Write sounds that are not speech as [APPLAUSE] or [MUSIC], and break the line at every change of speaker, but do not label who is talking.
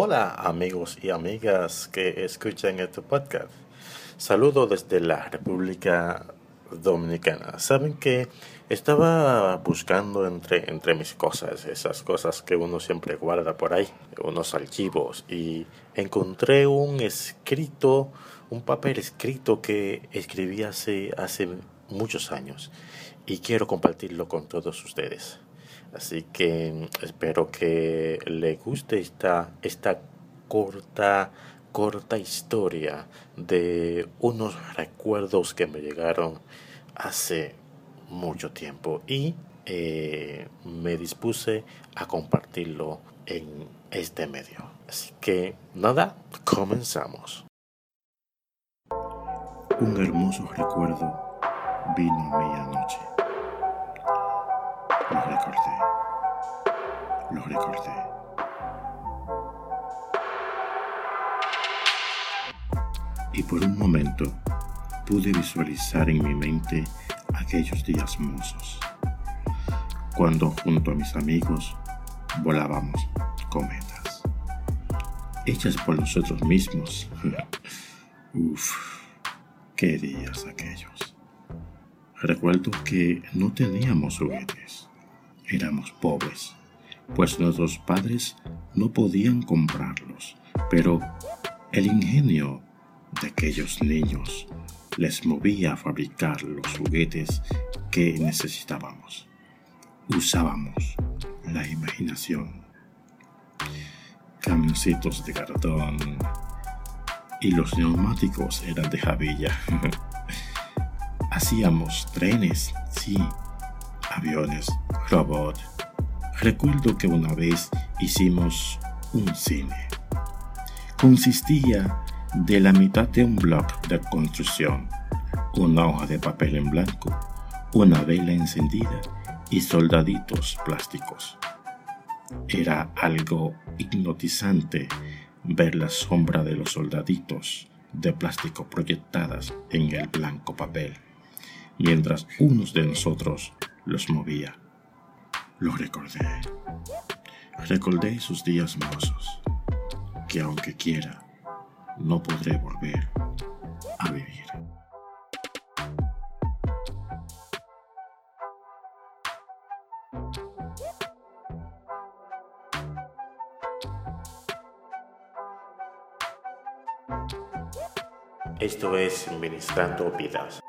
Hola amigos y amigas que escuchan este podcast. Saludo desde la República Dominicana. Saben que estaba buscando entre, entre mis cosas, esas cosas que uno siempre guarda por ahí, unos archivos, y encontré un escrito, un papel escrito que escribí hace, hace muchos años y quiero compartirlo con todos ustedes. Así que espero que le guste esta, esta corta, corta historia de unos recuerdos que me llegaron hace mucho tiempo y eh, me dispuse a compartirlo en este medio. Así que nada, comenzamos.
Un hermoso recuerdo vino a mí anoche. Lo recordé. Lo recordé. Y por un momento pude visualizar en mi mente aquellos días mozos, cuando junto a mis amigos volábamos cometas, hechas por nosotros mismos. [LAUGHS] Uf, qué días aquellos. Recuerdo que no teníamos juguetes éramos pobres, pues nuestros padres no podían comprarlos, pero el ingenio de aquellos niños les movía a fabricar los juguetes que necesitábamos. Usábamos la imaginación, camioncitos de cartón y los neumáticos eran de jabilla. [LAUGHS] Hacíamos trenes, sí, aviones, robot. Recuerdo que una vez hicimos un cine. Consistía de la mitad de un bloque de construcción, una hoja de papel en blanco, una vela encendida y soldaditos plásticos. Era algo hipnotizante ver la sombra de los soldaditos de plástico proyectadas en el blanco papel, mientras unos de nosotros los movía. Lo recordé. Recordé sus días mozos, que aunque quiera, no podré volver a vivir.
Esto es Ministrando Vidas.